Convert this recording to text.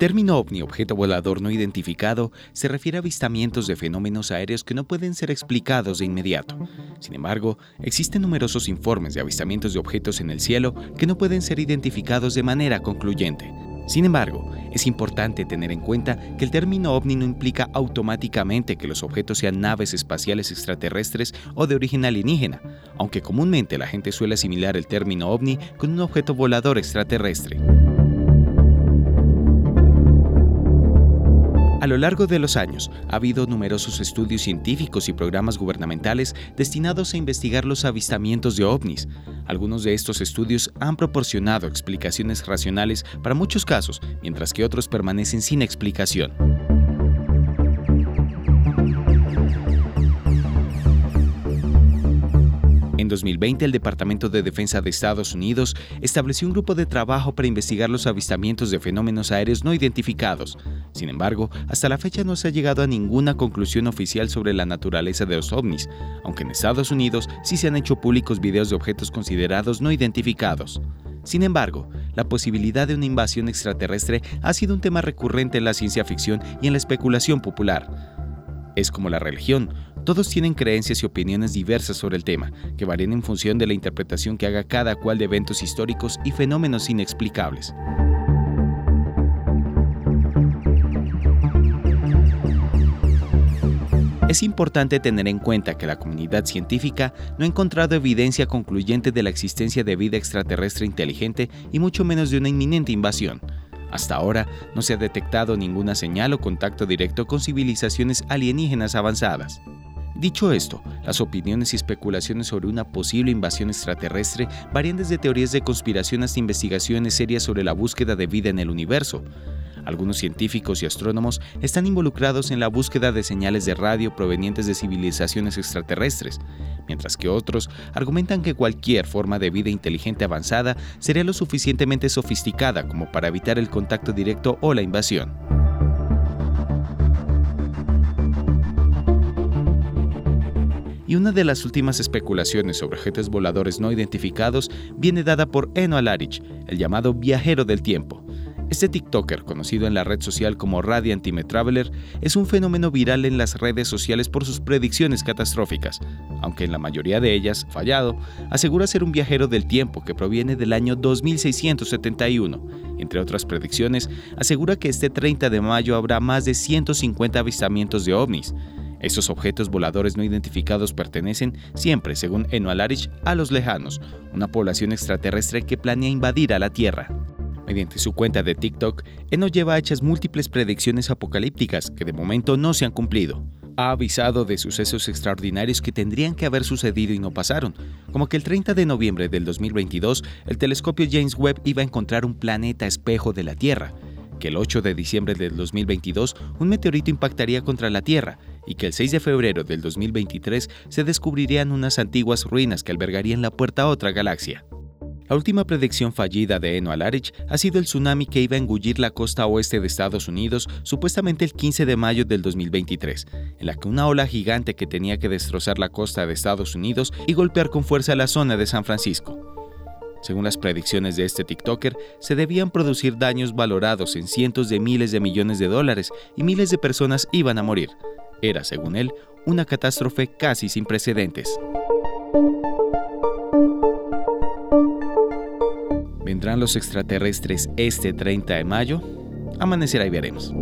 Término ovni, objeto volador no identificado, se refiere a avistamientos de fenómenos aéreos que no pueden ser explicados de inmediato. Sin embargo, existen numerosos informes de avistamientos de objetos en el cielo que no pueden ser identificados de manera concluyente. Sin embargo, es importante tener en cuenta que el término ovni no implica automáticamente que los objetos sean naves espaciales extraterrestres o de origen alienígena, aunque comúnmente la gente suele asimilar el término ovni con un objeto volador extraterrestre. A lo largo de los años, ha habido numerosos estudios científicos y programas gubernamentales destinados a investigar los avistamientos de ovnis. Algunos de estos estudios han proporcionado explicaciones racionales para muchos casos, mientras que otros permanecen sin explicación. 2020, el Departamento de Defensa de Estados Unidos estableció un grupo de trabajo para investigar los avistamientos de fenómenos aéreos no identificados. Sin embargo, hasta la fecha no se ha llegado a ninguna conclusión oficial sobre la naturaleza de los ovnis, aunque en Estados Unidos sí se han hecho públicos videos de objetos considerados no identificados. Sin embargo, la posibilidad de una invasión extraterrestre ha sido un tema recurrente en la ciencia ficción y en la especulación popular. Es como la religión, todos tienen creencias y opiniones diversas sobre el tema, que varían en función de la interpretación que haga cada cual de eventos históricos y fenómenos inexplicables. Es importante tener en cuenta que la comunidad científica no ha encontrado evidencia concluyente de la existencia de vida extraterrestre inteligente y mucho menos de una inminente invasión. Hasta ahora no se ha detectado ninguna señal o contacto directo con civilizaciones alienígenas avanzadas. Dicho esto, las opiniones y especulaciones sobre una posible invasión extraterrestre varían desde teorías de conspiración hasta investigaciones serias sobre la búsqueda de vida en el universo. Algunos científicos y astrónomos están involucrados en la búsqueda de señales de radio provenientes de civilizaciones extraterrestres, mientras que otros argumentan que cualquier forma de vida inteligente avanzada sería lo suficientemente sofisticada como para evitar el contacto directo o la invasión. Y una de las últimas especulaciones sobre objetos voladores no identificados viene dada por Eno Alarich, el llamado viajero del tiempo, este TikToker, conocido en la red social como Radiant Time Traveler, es un fenómeno viral en las redes sociales por sus predicciones catastróficas, aunque en la mayoría de ellas fallado, asegura ser un viajero del tiempo que proviene del año 2671. Entre otras predicciones, asegura que este 30 de mayo habrá más de 150 avistamientos de ovnis. Estos objetos voladores no identificados pertenecen siempre, según Eno Alarich, a los lejanos, una población extraterrestre que planea invadir a la Tierra. Mediante su cuenta de TikTok, Eno lleva hechas múltiples predicciones apocalípticas que de momento no se han cumplido. Ha avisado de sucesos extraordinarios que tendrían que haber sucedido y no pasaron, como que el 30 de noviembre del 2022 el telescopio James Webb iba a encontrar un planeta espejo de la Tierra, que el 8 de diciembre del 2022 un meteorito impactaría contra la Tierra y que el 6 de febrero del 2023 se descubrirían unas antiguas ruinas que albergarían la puerta a otra galaxia. La última predicción fallida de Eno Alarich ha sido el tsunami que iba a engullir la costa oeste de Estados Unidos supuestamente el 15 de mayo del 2023, en la que una ola gigante que tenía que destrozar la costa de Estados Unidos y golpear con fuerza la zona de San Francisco. Según las predicciones de este TikToker, se debían producir daños valorados en cientos de miles de millones de dólares y miles de personas iban a morir. Era, según él, una catástrofe casi sin precedentes. ¿Vendrán los extraterrestres este 30 de mayo? Amanecerá y veremos.